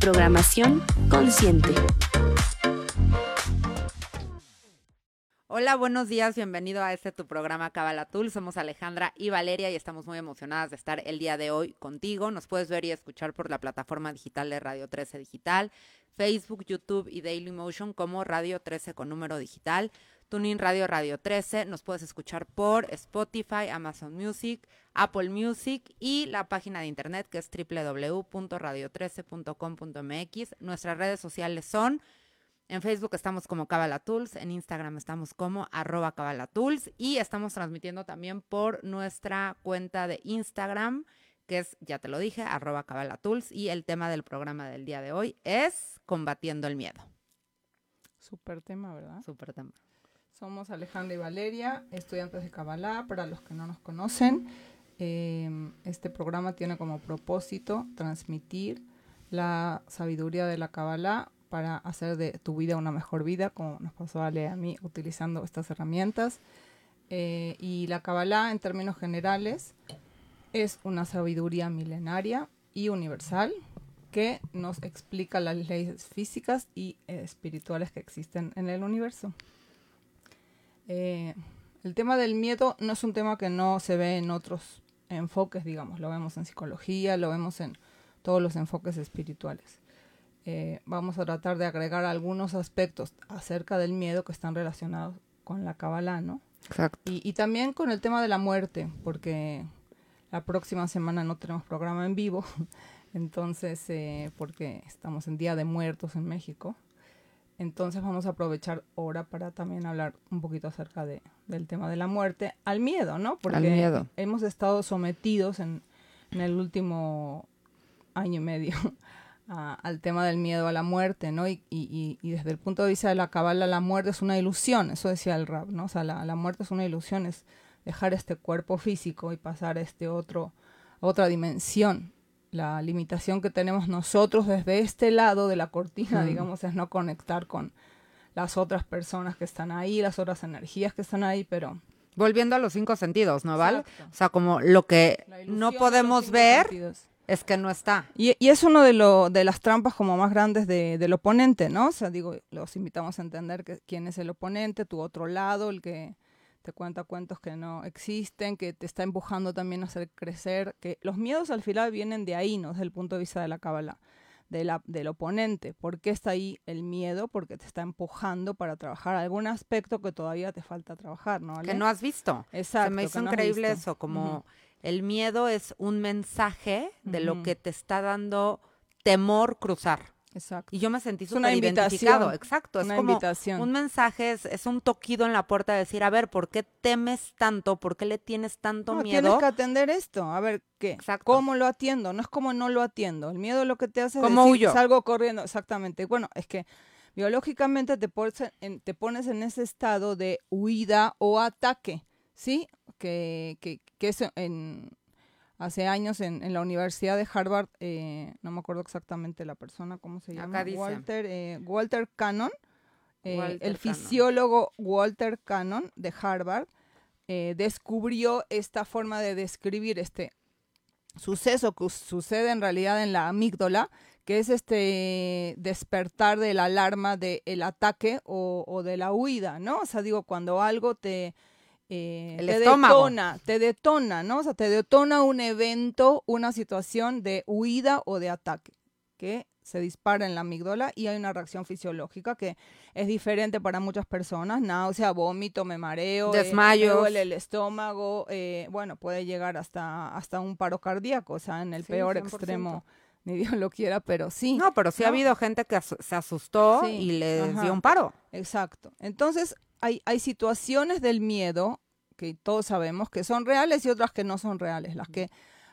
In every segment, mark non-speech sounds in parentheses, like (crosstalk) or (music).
programación consciente. Hola, buenos días, bienvenido a este tu programa Cabalatul. Somos Alejandra y Valeria y estamos muy emocionadas de estar el día de hoy contigo. Nos puedes ver y escuchar por la plataforma digital de Radio 13 Digital, Facebook, YouTube y Dailymotion como Radio 13 con número digital. Tuning Radio Radio 13. Nos puedes escuchar por Spotify, Amazon Music, Apple Music y la página de internet que es www.radio13.com.mx. Nuestras redes sociales son en Facebook estamos como Cabalatools, en Instagram estamos como arroba Cabalatools y estamos transmitiendo también por nuestra cuenta de Instagram que es, ya te lo dije, arroba Cabalatools y el tema del programa del día de hoy es combatiendo el miedo. Súper tema, ¿verdad? Súper tema. Somos Alejandra y Valeria, estudiantes de Kabbalah, para los que no nos conocen. Eh, este programa tiene como propósito transmitir la sabiduría de la Kabbalah para hacer de tu vida una mejor vida, como nos pasó a a mí utilizando estas herramientas. Eh, y la Kabbalah, en términos generales, es una sabiduría milenaria y universal que nos explica las leyes físicas y espirituales que existen en el universo. Eh, el tema del miedo no es un tema que no se ve en otros enfoques, digamos, lo vemos en psicología, lo vemos en todos los enfoques espirituales. Eh, vamos a tratar de agregar algunos aspectos acerca del miedo que están relacionados con la Kabbalah, ¿no? Exacto. Y, también con el tema de la muerte, porque la próxima semana no tenemos programa en vivo, (laughs) entonces, eh, porque estamos en Día de Muertos en México. Entonces vamos a aprovechar ahora para también hablar un poquito acerca de, del tema de la muerte, al miedo, ¿no? Porque hemos estado sometidos en, el último año y medio (laughs) al tema del miedo a la muerte, ¿no? Y, y, y, desde el punto de vista de la cabala, la muerte es una ilusión, eso decía el rap, ¿no? O sea, la, la muerte es una ilusión, es dejar este cuerpo físico y pasar a este otro, a otra dimensión, la limitación que tenemos nosotros desde este lado de la cortina, digamos, es no conectar con las otras personas que están ahí, las otras energías que están ahí, pero... Volviendo a los cinco sentidos, ¿no, Val? O sea, como lo que no podemos ver es que no está. Y, es uno de, lo, de las trampas como más grandes de, del oponente, ¿no? O sea, digo, los invitamos a entender que, quién es el oponente, tu otro lado, el que te cuenta cuentos que no existen, que te está empujando también a hacer crecer, que los miedos al final vienen de ahí, ¿no? Desde el punto de vista de la cábala, de la, del oponente. ¿Por qué está ahí el miedo? Porque te está empujando para trabajar algún aspecto que todavía te falta trabajar, ¿no? Que no has visto. Exacto. Se me hizo increíble eso, como el miedo es un mensaje de lo que te está dando temor cruzar. Exacto. Y yo me sentí súper identificado. Exacto. Es como un mensaje, es, un toquido en la puerta de decir, a ver, ¿por qué temes tanto? ¿Por qué le tienes tanto no, miedo? Tienes que atender esto. A ver, ¿qué? Exacto. ¿Cómo lo atiendo? No es como no lo atiendo. El miedo lo que te hace es decir, salgo corriendo. Exactamente. Bueno, es que biológicamente te pones, en, te pones en ese estado de huida o ataque, ¿sí? Que, que, que es en, hace años en, la Universidad de Harvard, eh, no me acuerdo exactamente la persona, ¿cómo se llama? Walter, eh, Walter Cannon, eh, el fisiólogo Walter Cannon de Harvard, descubrió esta forma de describir este suceso que sucede en realidad en la amígdala, que es este despertar de la alarma del ataque o, o de la huida, ¿no? O sea, digo, cuando algo te eh, te detona, te detona, ¿no? O sea, te detona un evento, una situación de huida o de ataque que se dispara en la amígdala y hay una reacción fisiológica que es diferente para muchas personas, náusea, vómito, me mareo, eh, desmayo, el estómago, eh, bueno, puede llegar hasta, hasta un paro cardíaco, o sea, en el peor extremo ni Dios lo quiera, pero sí. No, pero sí ha habido gente que se asustó y le dio un paro. Exacto. Entonces, hay, hay situaciones del miedo que todos sabemos que son reales y otras que no son reales. Las que,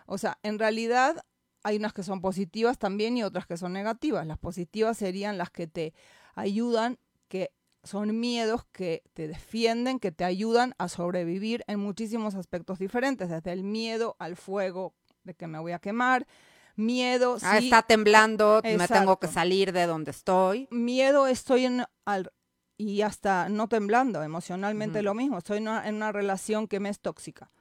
o sea, en realidad hay unas que son positivas también y otras que son negativas. Las positivas serían las que te ayudan, que son miedos que te defienden, que te ayudan a sobrevivir en muchísimos aspectos diferentes, desde el miedo al fuego de que me voy a quemar, miedo. Ah, está temblando, me tengo que salir de donde estoy. Miedo, estoy en al, y hasta no temblando, emocionalmente lo mismo, estoy en una, relación que me es tóxica.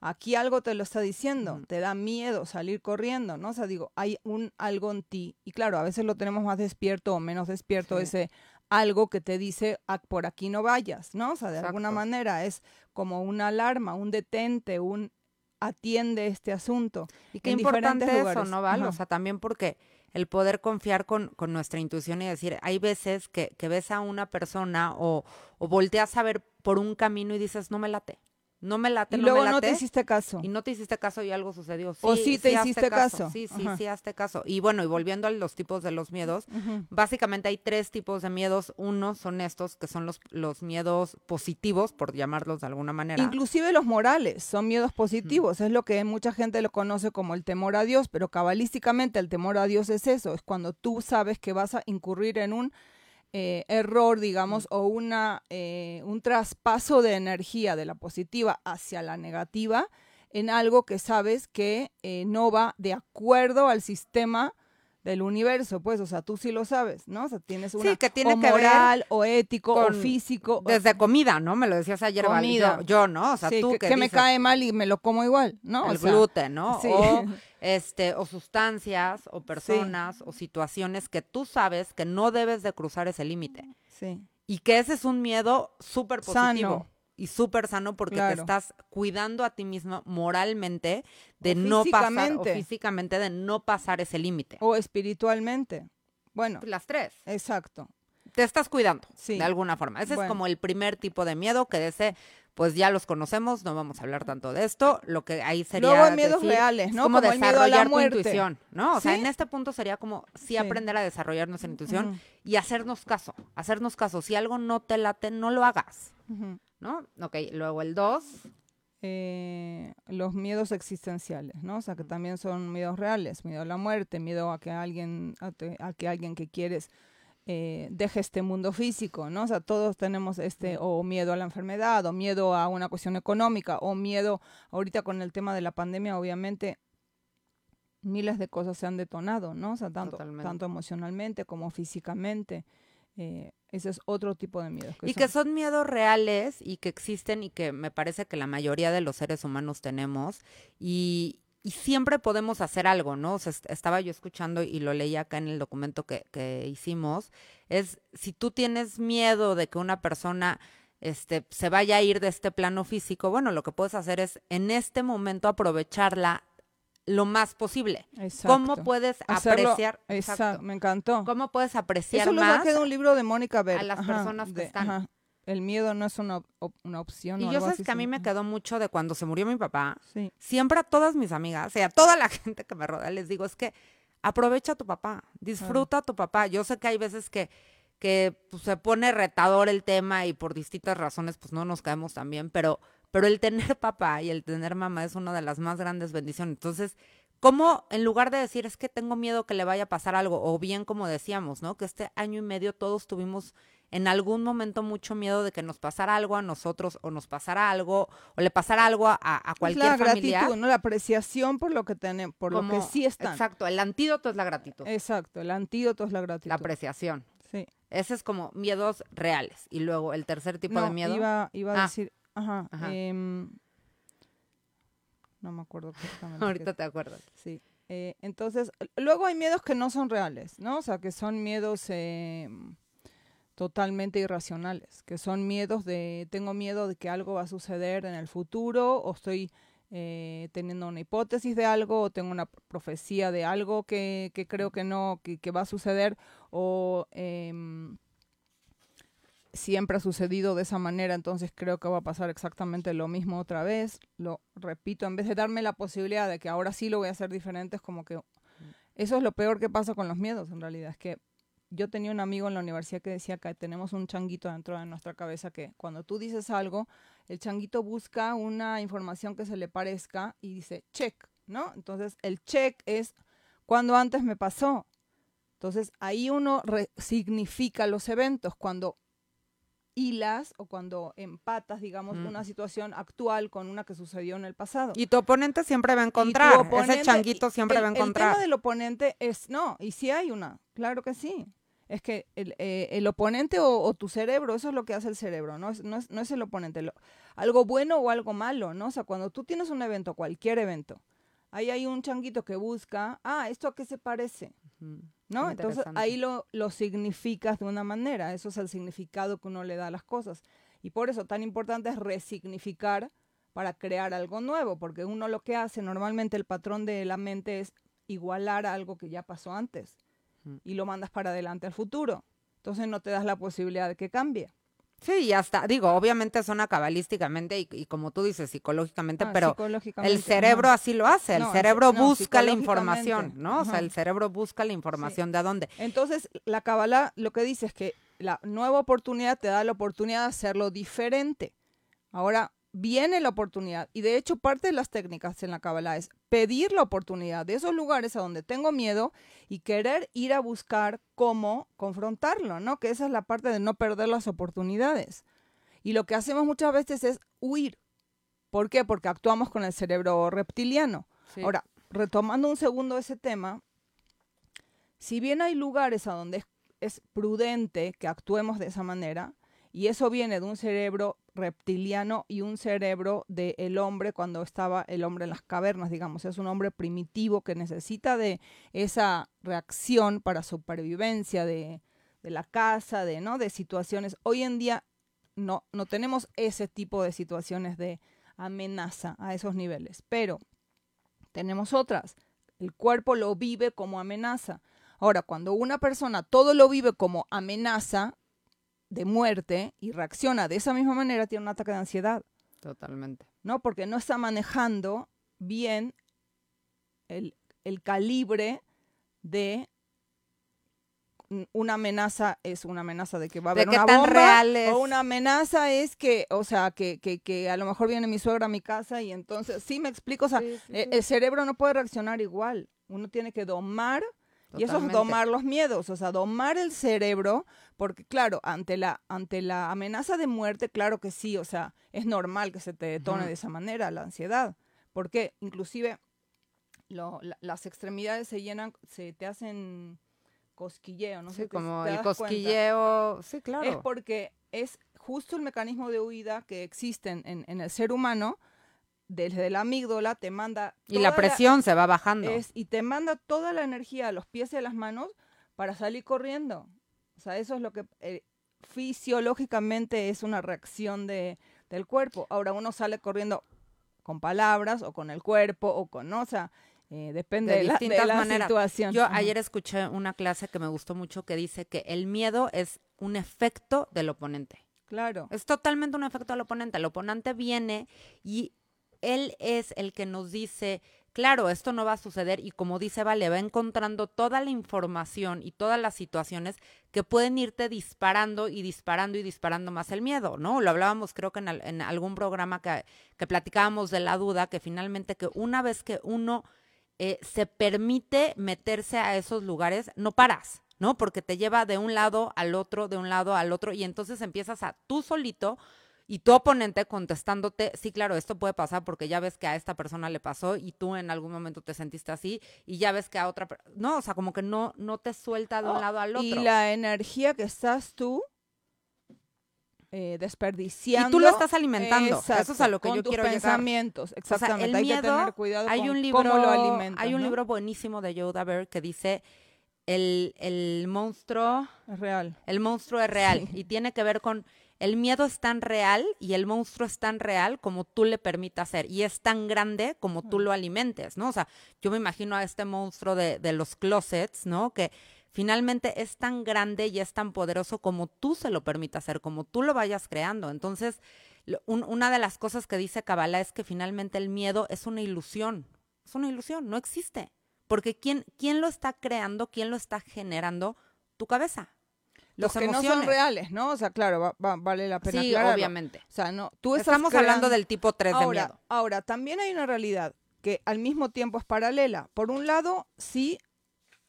Aquí algo te lo está diciendo, te da miedo salir corriendo, ¿no? O sea, digo, hay un algo en ti. Y claro, a veces lo tenemos más despierto o menos despierto, ese algo que te dice, ah, por aquí no vayas, ¿no? O sea, de alguna manera es como una alarma, un detente, un atiende este asunto. Y qué importante eso, ¿no, Val? O sea, también porque el poder confiar con, con, nuestra intuición y decir, hay veces que, que ves a una persona o, o volteas a ver por un camino y dices, no me late no me late, y no luego me late. no te hiciste caso. Y no te hiciste caso y algo sucedió. Sí, o sí te hiciste caso. Sí, sí, sí, hazte caso. Y bueno, y volviendo a los tipos de los miedos, básicamente hay tres tipos de miedos. Uno son estos, que son los, los miedos positivos, por llamarlos de alguna manera. Inclusive los morales son miedos positivos. Es lo que mucha gente lo conoce como el temor a Dios, pero cabalísticamente el temor a Dios es eso. Es cuando tú sabes que vas a incurrir en un eh, error, digamos, o una, eh, un traspaso de energía de la positiva hacia la negativa en algo que sabes que eh, no va de acuerdo al sistema del universo, pues, o sea, tú sí lo sabes, ¿no? O sea, tienes una sí, que tiene o que moral, o ético, o físico. Desde comida, ¿no? Me lo decías ayer, comida. Yo, ¿no? O sea, tú que, que, me cae mal y me lo como igual, ¿no? El gluten, ¿no? O, (laughs) este, o sustancias, o personas, o situaciones que tú sabes que no debes de cruzar ese límite. Sí. Y que ese es un miedo súper positivo y súper sano porque te estás cuidando a ti mismo moralmente de no pasar o físicamente de no pasar ese límite. O espiritualmente. Bueno. Las tres. Exacto. Te estás cuidando de alguna forma. Ese es como el primer tipo de miedo que de ese pues ya los conocemos, no vamos a hablar tanto de esto. Lo que ahí sería. Luego miedos reales, ¿no? Como, desarrollar tu intuición, ¿no? O sea, en este punto sería como sí, aprender a desarrollar nuestra intuición y hacernos caso, hacernos caso. Si algo no te late, no lo hagas. ¿No? Ok, luego el 2. Eh, los miedos existenciales, ¿no? O sea, que también son miedos reales, miedo a la muerte, miedo a que alguien, a, que alguien que quieres eh, deje este mundo físico, ¿no? O sea, todos tenemos este, o miedo a la enfermedad, o miedo a una cuestión económica, o miedo, ahorita con el tema de la pandemia, obviamente, miles de cosas se han detonado, ¿no? O sea, tanto, tanto emocionalmente como físicamente. Eh, ese es otro tipo de miedos. y que son miedos reales y que existen y que me parece que la mayoría de los seres humanos tenemos y, siempre podemos hacer algo, ¿no? O sea, estaba yo escuchando y lo leí acá en el documento que, que hicimos, es si tú tienes miedo de que una persona este, se vaya a ir de este plano físico, bueno, lo que puedes hacer es en este momento aprovecharla lo más posible. Exacto. ¿Cómo puedes apreciar? Exacto. Me encantó. ¿Cómo puedes apreciar Eso lo más? de un libro de Mónica Ver. A las personas que están. El miedo no es una, una opción. Y yo sé que a mí me quedó mucho de cuando se murió mi papá. Sí. Siempre a todas mis amigas, o sea, a toda la (laughs) gente que me rodea, les digo, es que aprovecha a tu papá, disfruta a tu papá. Yo sé que hay veces que, que pues, se pone retador el tema y por distintas razones pues no nos caemos tan bien, pero pero el tener (laughs) papá y el tener mamá es una de las más grandes bendiciones. Entonces, ¿cómo en lugar de decir es que tengo miedo que le vaya a pasar algo, o bien como decíamos, ¿no? Que este año y medio todos tuvimos en algún momento mucho miedo de que nos pasara algo a nosotros o nos pasara algo o le pasara algo a, a cualquier la gratitud, ¿no? La apreciación por lo que tenemos, por lo que sí están. Exacto, el antídoto es la gratitud. Exacto, el antídoto es la gratitud. La apreciación. Sí. Ese es como miedos reales. Y luego el tercer tipo de miedo. Iba, iba a ah. decir Ajá. Em, no me acuerdo exactamente. Ahorita te acuerdas. Sí. Eh, entonces, luego hay miedos que no son reales, ¿no? O sea, que son miedos em, totalmente irracionales, que son miedos de, tengo miedo de que algo va a suceder en el futuro, o estoy eh, teniendo una hipótesis de algo, o tengo una profecía de algo que, que creo que no, que, que, va a suceder, o em, siempre ha sucedido de esa manera, entonces creo que va a pasar exactamente lo mismo otra vez. Lo repito, en vez de darme la posibilidad de que ahora sí lo voy a hacer diferente, es como que eso es lo peor que pasa con los miedos, en realidad. Es que yo tenía un amigo en la universidad que decía que tenemos un changuito dentro de nuestra cabeza que cuando tú dices algo, el changuito busca una información que se le parezca y dice check, ¿no? Entonces el check es cuando antes me pasó. Entonces ahí uno significa los eventos cuando hilas o cuando empatas, digamos, mm. una situación actual con una que sucedió en el pasado. Y tu oponente siempre va a encontrar, ese changuito siempre va a encontrar. El tema del oponente es, no, y si hay una, claro que sí es que el, eh, el oponente o, tu cerebro, eso es lo que hace el cerebro, no es, no es, no es el oponente, algo bueno o algo malo, ¿no? O sea, cuando tú tienes un evento, cualquier evento, ahí hay un changuito que busca, ah, ¿esto a qué se parece? ¿No? Entonces ahí lo, lo significas de una manera, eso es el significado que uno le da a las cosas. Y por eso tan importante es resignificar para crear algo nuevo, porque uno lo que hace normalmente el patrón de la mente es igualar a algo que ya pasó antes y lo mandas para adelante al futuro. Entonces no te das la posibilidad de que cambie. Sí, y hasta, digo, obviamente suena cabalísticamente y, como tú dices, psicológicamente, ah, pero el cerebro así lo hace, el cerebro busca la información, ¿no? O sea, el cerebro busca la información de dónde. Entonces, la cabala lo que dice es que la nueva oportunidad te da la oportunidad de hacerlo diferente. Ahora, viene la oportunidad. Y de hecho, parte de las técnicas en la Kabbalah es pedir la oportunidad de esos lugares a donde tengo miedo y querer ir a buscar cómo confrontarlo, ¿no? Que esa es la parte de no perder las oportunidades. Y lo que hacemos muchas veces es huir. ¿Por qué? Porque actuamos con el cerebro reptiliano. Ahora, retomando un segundo ese tema, si bien hay lugares a donde es prudente que actuemos de esa manera, y eso viene de un cerebro reptiliano y un cerebro del hombre cuando estaba el hombre en las cavernas, digamos. Es un hombre primitivo que necesita de esa reacción para supervivencia de, de la casa, de, ¿no? de situaciones. Hoy en día no, no tenemos ese tipo de situaciones de amenaza a esos niveles, pero tenemos otras. El cuerpo lo vive como amenaza. Ahora, cuando una persona todo lo vive como amenaza, de muerte y reacciona de esa misma manera, tiene un ataque de ansiedad. Totalmente. ¿No? Porque no está manejando bien el, calibre de una amenaza es una amenaza de que va a haber una bomba o una amenaza es que o sea que, que, que, a lo mejor viene mi suegra a mi casa y entonces sí me explico o sea e, el cerebro no puede reaccionar igual uno tiene que domar y eso es domar los miedos, o sea, domar el cerebro, porque claro, ante la, ante la amenaza de muerte, claro que sí, o sea, es normal que se te detone de esa manera la ansiedad, porque inclusive las extremidades se llenan, se te hacen cosquilleo, no sé. Sí, como el cosquilleo, sí, claro. Es porque es justo el mecanismo de huida que existe en, en el ser humano, desde la amígdola te manda... Y la presión se va bajando. y te manda toda la energía a los pies y a las manos para salir corriendo. O sea, eso es lo que eh, fisiológicamente es una reacción de, del cuerpo. Ahora uno sale corriendo con palabras o con el cuerpo o con, ¿no? o sea, eh, depende de, distintas la, situación. Yo ayer escuché una clase que me gustó mucho que dice que el miedo es un efecto del oponente. Claro. Es totalmente un efecto del oponente. El oponente viene y él es el que nos dice, claro, esto no va a suceder y como dice Vale, va encontrando toda la información y todas las situaciones que pueden irte disparando y disparando y disparando más el miedo, ¿no? Lo hablábamos creo que en, algún programa que, platicábamos de la duda, que finalmente que una vez que uno eh, se permite meterse a esos lugares, no paras. ¿No? Porque te lleva de un lado al otro, de un lado al otro, y entonces empiezas a tú solito y tu oponente contestándote, sí, claro, esto puede pasar porque ya ves que a esta persona le pasó y tú en algún momento te sentiste así y ya ves que a otra, no, o sea, como que no, no te suelta de un oh, lado al otro. Y la energía que estás tú eh, desperdiciando. Y tú lo estás alimentando. Eso es a lo que yo quiero pensamientos, exactamente. hay que tener cuidado hay un libro, cómo lo alimentas. Hay un libro buenísimo de Yoda Bear que dice el, el monstruo es real. El monstruo es real y tiene que ver con el miedo es tan real y el monstruo es tan real como tú le permitas ser y es tan grande como tú lo alimentes, ¿no? O sea, yo me imagino a este monstruo de, los closets, ¿no? Que finalmente es tan grande y es tan poderoso como tú se lo permitas ser, como tú lo vayas creando. Entonces, una de las cosas que dice Kabbalah es que finalmente el miedo es una ilusión, es una ilusión, no existe. porque ¿quién, quién lo está creando, quién lo está generando? Tu cabeza. Los que no son reales, ¿no? O sea, claro, vale la pena Sí, obviamente. O sea, no, tú Estamos hablando del tipo 3 de miedo. Ahora, también hay una realidad que al mismo tiempo es paralela. Por un lado, sí,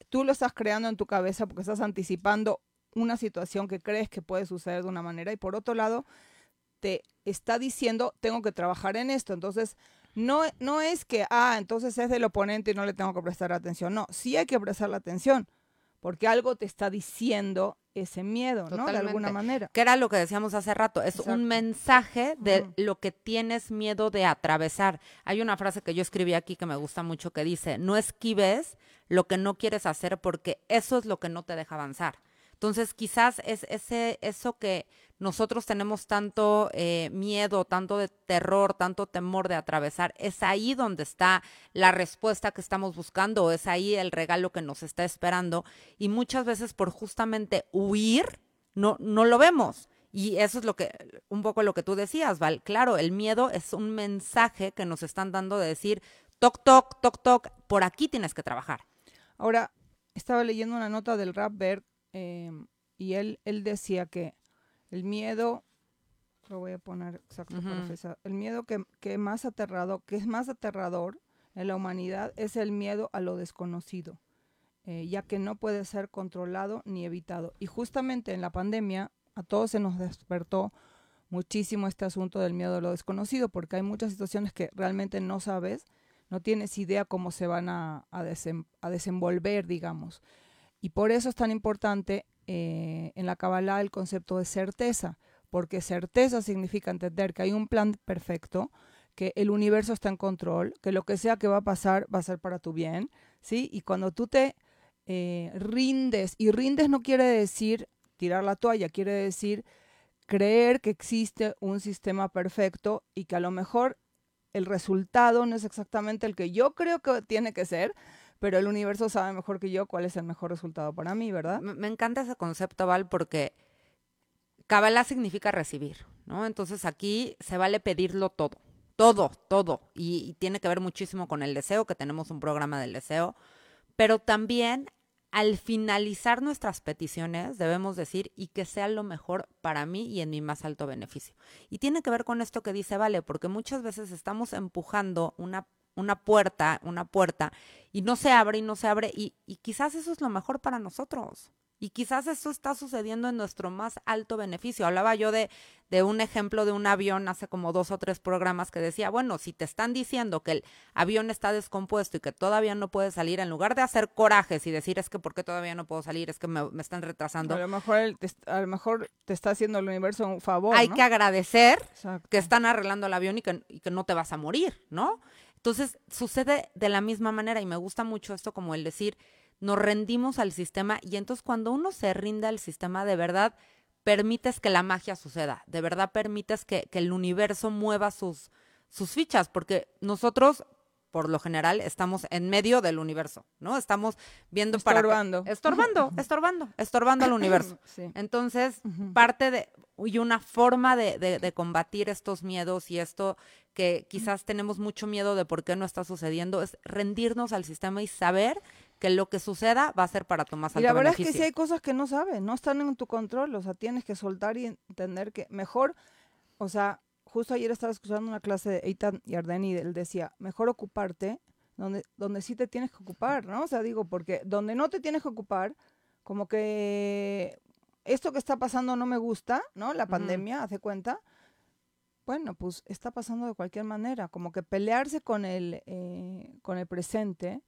tú lo estás creando en tu cabeza porque estás anticipando una situación que crees que puede suceder de una manera y por otro lado, te está diciendo, tengo que trabajar en esto. Entonces, no, no es que, ah, entonces es del oponente y no le tengo que prestar atención. No, sí hay que prestar la atención, porque algo te está diciendo ese miedo, ¿no? De alguna manera. Que era lo que decíamos hace rato, es un mensaje de lo que tienes miedo de atravesar. Hay una frase que yo escribí aquí que me gusta mucho que dice, no esquives lo que no quieres hacer porque eso es lo que no te deja avanzar. Entonces, quizás es ese, eso que nosotros tenemos tanto eh, miedo, tanto de terror, tanto temor de atravesar, es ahí donde está la respuesta que estamos buscando, es ahí el regalo que nos está esperando. Y muchas veces por justamente huir, no, no lo vemos. Y eso es lo que, un poco lo que tú decías, Val. Claro, el miedo es un mensaje que nos están dando de decir, toc, toc, toc, toc, por aquí tienes que trabajar. Ahora, estaba leyendo una nota del Rapberg Em, y él, él decía que el miedo, lo voy a poner exacto, el miedo que, que, más aterrado, que es más aterrador en la humanidad es el miedo a lo desconocido, eh, ya que no puede ser controlado ni evitado. Y justamente en la pandemia a todos se nos despertó muchísimo este asunto del miedo a lo desconocido, porque hay muchas situaciones que realmente no sabes, no tienes idea cómo se van a, a, a desenvolver, digamos. Y por eso es tan importante eh, en la Kabbalah el concepto de certeza, porque certeza significa entender que hay un plan perfecto, que el universo está en control, que lo que sea que va a pasar va a ser para tu bien, ¿sí? Y cuando tú te eh, rindes, y rindes no quiere decir tirar la toalla, quiere decir creer que existe un sistema perfecto y que a lo mejor el resultado no es exactamente el que yo creo que tiene que ser, pero el universo sabe mejor que yo cuál es el mejor resultado para mí, ¿verdad? Me, encanta ese concepto, Val, porque Kabbalah significa recibir, ¿no? Entonces aquí se vale pedirlo todo, todo, todo. Y, y, tiene que ver muchísimo con el deseo, que tenemos un programa del deseo, pero también al finalizar nuestras peticiones debemos decir y que sea lo mejor para mí y en mi más alto beneficio. Y tiene que ver con esto que dice Vale, porque muchas veces estamos empujando una una puerta, una puerta, y no se abre y no se abre, y, y quizás eso es lo mejor para nosotros. Y quizás eso está sucediendo en nuestro más alto beneficio. Hablaba yo de, de, un ejemplo de un avión hace como dos o tres programas que decía, bueno, si te están diciendo que el avión está descompuesto y que todavía no puede salir, en lugar de hacer corajes y decir, es que ¿por qué todavía no puedo salir? Es que me, están retrasando. A lo, mejor te, a lo mejor te está haciendo el universo un favor. Hay que agradecer que están arreglando el avión y que, y que no te vas a morir, ¿no? Entonces, sucede de la misma manera y me gusta mucho esto como el decir, nos rendimos al sistema y entonces cuando uno se rinde al sistema, de verdad permites que la magia suceda, de verdad permites que, que el universo mueva sus, sus fichas, porque nosotros por lo general estamos en medio del universo, ¿no? Estamos viendo estorbando. para estorbando, estorbando, estorbando al universo. (laughs) Entonces, parte de y una forma de, de, combatir estos miedos y esto que quizás tenemos mucho miedo de por qué no está sucediendo es rendirnos al sistema y saber que lo que suceda va a ser para tu más alto Y la verdad es que si hay cosas que no sabes, no están en tu control, o sea, tienes que soltar y entender que mejor, o sea, justo ayer estaba escuchando una clase de Eitan Yardeni y él decía, mejor ocuparte donde, donde sí te tienes que ocupar, ¿no? O sea, digo, porque donde no te tienes que ocupar, como que esto que está pasando no me gusta, ¿no? La pandemia, hace cuenta. Bueno, pues está pasando de cualquier manera, como que pelearse con el, eh, con el presente.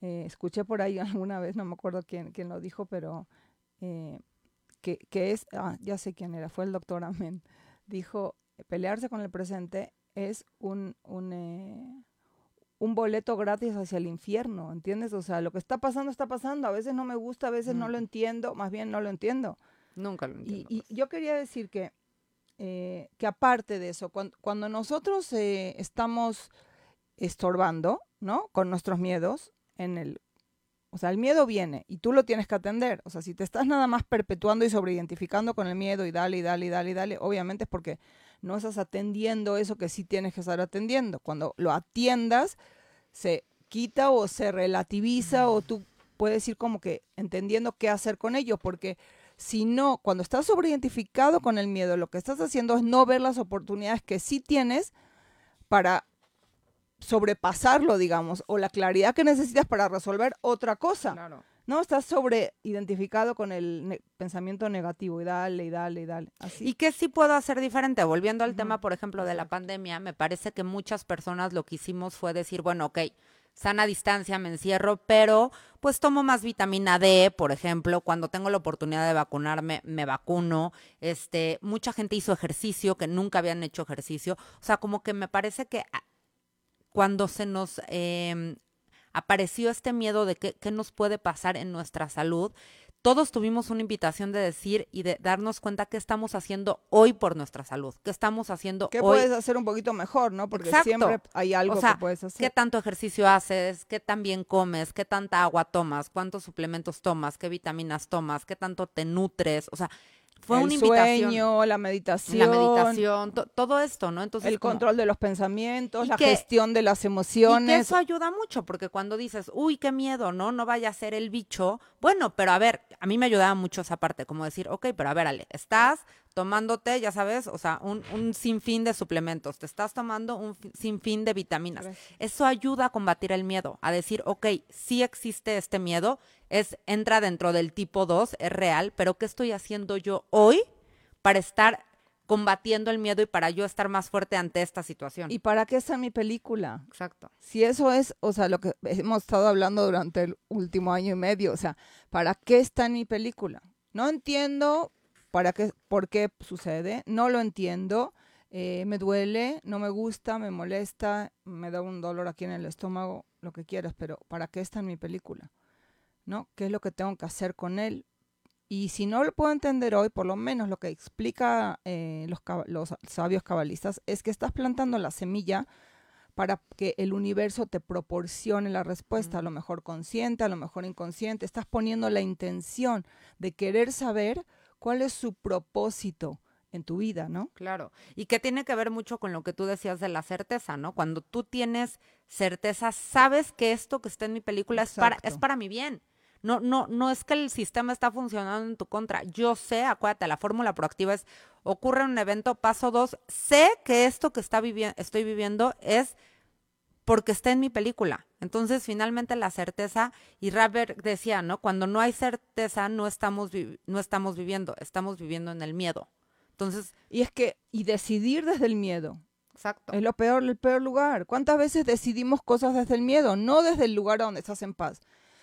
Eh, escuché por ahí (laughs) alguna vez, no me acuerdo quién, quién lo dijo, pero eh, que, que, es, ah, ya sé quién era, fue el doctor Amén. Dijo, pelearse con el presente es un, un, un, boleto gratis hacia el infierno, ¿entiendes? O sea, lo que está pasando está pasando, a veces no me gusta, a veces no lo entiendo, más bien no lo entiendo. Nunca lo entiendo. Y, yo quería decir que, eh, que aparte de eso, cuando, nosotros eh, estamos estorbando, ¿no? Con nuestros miedos en el o sea, el miedo viene y tú lo tienes que atender. O sea, si te estás nada más perpetuando y sobreidentificando con el miedo y dale y dale y dale y dale, obviamente es porque no estás atendiendo eso que sí tienes que estar atendiendo. Cuando lo atiendas, se quita o se relativiza o tú puedes ir como que entendiendo qué hacer con ello, porque si no, cuando estás sobreidentificado con el miedo, lo que estás haciendo es no ver las oportunidades que sí tienes para sobrepasarlo, digamos, o la claridad que necesitas para resolver otra cosa. Claro. No, estás sobre identificado con el pensamiento negativo y dale, y dale, y dale. Así. ¿Y qué sí puedo hacer diferente? Volviendo al tema, por ejemplo, de la pandemia, me parece que muchas personas lo que hicimos fue decir, bueno, ok, sana distancia, me encierro, pero pues tomo más vitamina D, por ejemplo, cuando tengo la oportunidad de vacunarme, me vacuno. Este, mucha gente hizo ejercicio que nunca habían hecho ejercicio. O sea, como que me parece que ah, cuando se nos eh, apareció este miedo de qué, qué nos puede pasar en nuestra salud, todos tuvimos una invitación de decir y de darnos cuenta qué estamos haciendo hoy por nuestra salud, qué estamos haciendo ¿Qué hoy. puedes hacer un poquito mejor, no? Porque siempre hay algo que puedes hacer. ¿Qué tanto ejercicio haces? ¿Qué tan bien comes? ¿Qué tanta agua tomas? ¿Cuántos suplementos tomas? ¿Qué vitaminas tomas? ¿Qué tanto te nutres? O sea, fue el una invitación. sueño, la meditación. La meditación, todo esto, ¿no? Entonces, el control de los pensamientos, la gestión de las emociones. Y eso ayuda mucho, porque cuando dices, uy, qué miedo, ¿no? No vaya a ser el bicho. Bueno, pero a ver, a mí me ayudaba mucho esa parte, como decir, ok, pero a ver, Ale, estás tomándote, ya sabes, o sea, un, un sinfín de suplementos, te estás tomando un sinfín de vitaminas. Eso ayuda a combatir el miedo, a decir, ok, sí existe este miedo, es entra dentro del tipo 2, es real, pero ¿qué estoy haciendo yo hoy para estar combatiendo el miedo y para yo estar más fuerte ante esta situación? ¿Y para qué está mi película? Exacto. Si eso es, o sea, lo que hemos estado hablando durante el último año y medio, o sea, ¿para qué está en mi película? No entiendo para qué, por qué sucede, no lo entiendo. Eh, me duele, no me gusta, me molesta, me da un dolor aquí en el estómago, lo que quieras, pero ¿para qué está en mi película? ¿no? ¿Qué es lo que tengo que hacer con él? Y si no lo puedo entender hoy, por lo menos lo que explica eh, los, los, sabios cabalistas es que estás plantando la semilla para que el universo te proporcione la respuesta, a lo mejor consciente, a lo mejor inconsciente. Estás poniendo la intención de querer saber cuál es su propósito en tu vida, ¿no? Claro. Y que tiene que ver mucho con lo que tú decías de la certeza, ¿no? Cuando tú tienes certeza, sabes que esto que está en mi película es para, es para mi bien. No, no, no es que el sistema está funcionando en tu contra. Yo sé, acuérdate, la fórmula proactiva es, ocurre un evento, paso dos, sé que esto que está estoy viviendo es porque está en mi película. Entonces, finalmente la certeza, y Rapper decía, ¿no? Cuando no hay certeza, no estamos, no estamos viviendo, estamos viviendo en el miedo. Entonces. Y es que, y decidir desde el miedo. Exacto. Es lo peor, el peor lugar. ¿Cuántas veces decidimos cosas desde el miedo? No desde el lugar donde estás en paz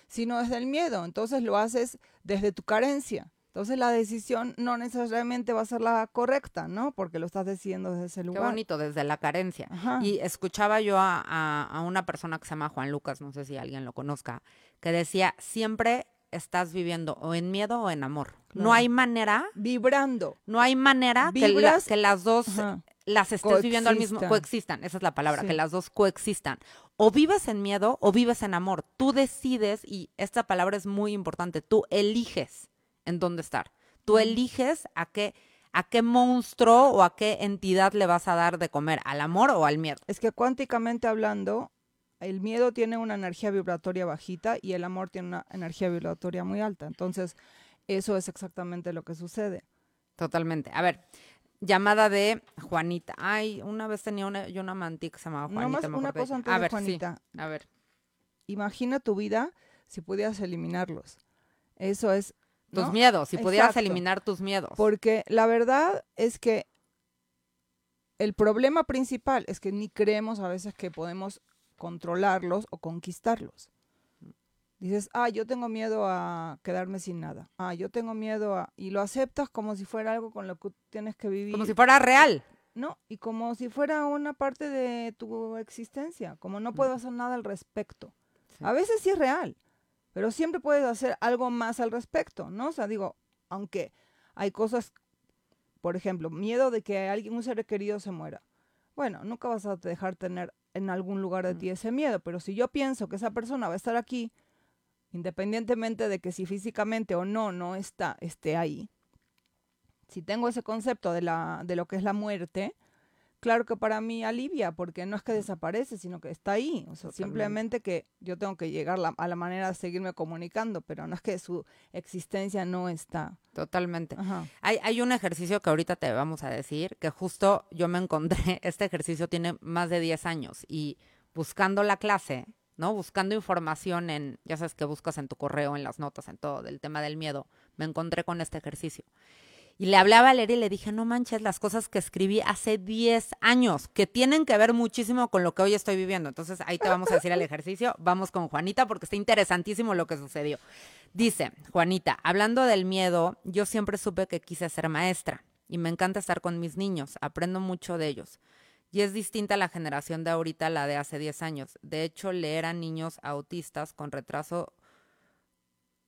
sino desde el miedo. Entonces lo haces desde tu carencia. Entonces la decisión no necesariamente va a ser la correcta, ¿no? Porque lo estás decidiendo desde ese lugar. Qué bonito, desde la carencia. Y escuchaba yo a, una persona que se llama Juan Lucas, no sé si alguien lo conozca, que decía, siempre estás viviendo o en miedo o en amor. No hay manera. Vibrando. No hay manera que, que, las dos las estés viviendo al mismo coexistan, esa es la palabra, que las dos coexistan. O vives en miedo o vives en amor. Tú decides y esta palabra es muy importante, tú eliges en dónde estar. Tú eliges a qué a qué monstruo o a qué entidad le vas a dar de comer, al amor o al miedo. Es que cuánticamente hablando, el miedo tiene una energía vibratoria bajita y el amor tiene una energía vibratoria muy alta. Entonces, eso es exactamente lo que sucede. Totalmente. A ver, llamada de Juanita. Ay, una vez tenía una, yo una amante que se llamaba Juanita. una cosa antes de Juanita. A ver. Imagina tu vida si pudieras eliminarlos. Eso es. Tus miedos, si pudieras eliminar tus miedos. Porque la verdad es que el problema principal es que ni creemos a veces que podemos controlarlos o conquistarlos. Dices, ah, yo tengo miedo a quedarme sin nada. Ah, yo tengo miedo a... Y lo aceptas como si fuera algo con lo que tienes que vivir. Como si fuera real. No, y como si fuera una parte de tu existencia, como no puedo hacer nada al respecto. A veces sí es real, pero siempre puedes hacer algo más al respecto, ¿no? O sea, digo, aunque hay cosas, por ejemplo, miedo de que alguien, un ser querido se muera. Bueno, nunca vas a dejar tener en algún lugar de ti ese miedo, pero si yo pienso que esa persona va a estar aquí, independientemente de que si físicamente o no no está esté ahí, si tengo ese concepto de, la, de lo que es la muerte, claro que para mí alivia, porque no es que desaparece, sino que está ahí. O sea, simplemente que yo tengo que llegar a la manera de seguirme comunicando, pero no es que su existencia no está. Totalmente. Hay, hay un ejercicio que ahorita te vamos a decir, que justo yo me encontré, (laughs) este ejercicio tiene más de 10 años y buscando la clase, ¿no? Buscando información en, ya sabes que buscas en tu correo, en las notas, en todo, del tema del miedo, me encontré con este ejercicio. Y le hablaba a leer y le dije, no manches, las cosas que escribí hace 10 años, que tienen que ver muchísimo con lo que hoy estoy viviendo. Entonces ahí te vamos a decir el (laughs) ejercicio. Vamos con Juanita porque está interesantísimo lo que sucedió. Dice, Juanita, hablando del miedo, yo siempre supe que quise ser maestra y me encanta estar con mis niños, aprendo mucho de ellos. Y es distinta la generación de ahorita a la de hace 10 años. De hecho, leer a niños autistas con retraso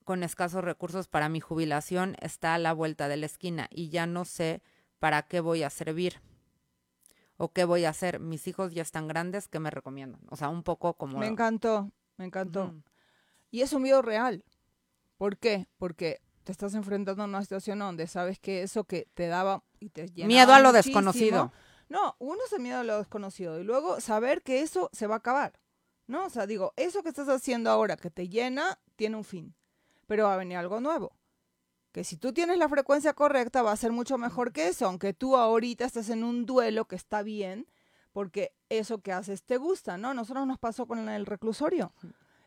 con escasos recursos para mi jubilación está a la vuelta de la esquina y ya no sé para qué voy a servir o qué voy a hacer. Mis hijos ya están grandes, ¿qué me recomiendan? O sea, un poco como... Me encantó, me encantó. Y es un miedo real. ¿Por qué? Porque te estás enfrentando a una situación donde sabes que eso que te daba y te Miedo a lo desconocido. No, uno es el miedo a lo desconocido y luego saber que eso se va a acabar. ¿No? O sea, digo, eso que estás haciendo ahora que te llena tiene un fin pero va a venir algo nuevo. Que si tú tienes la frecuencia correcta va a ser mucho mejor que eso, aunque tú ahorita estás en un duelo que está bien, porque eso que haces te gusta, ¿no? Nosotros nos pasó con el reclusorio.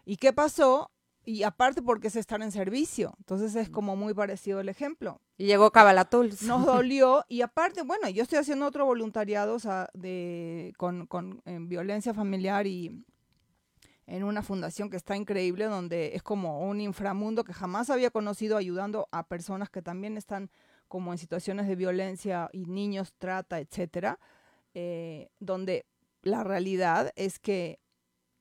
¿Y qué pasó? Y aparte porque es estar en servicio. Entonces es como muy parecido el ejemplo. Y llegó Cabalatools. Nos (laughs) dolió. Y aparte, bueno, yo estoy haciendo otro voluntariado de, con, con violencia familiar y, en una fundación que está increíble, donde es como un inframundo que jamás había conocido, ayudando a personas que también están como en situaciones de violencia y niños, trata, etcétera, eh, donde la realidad es que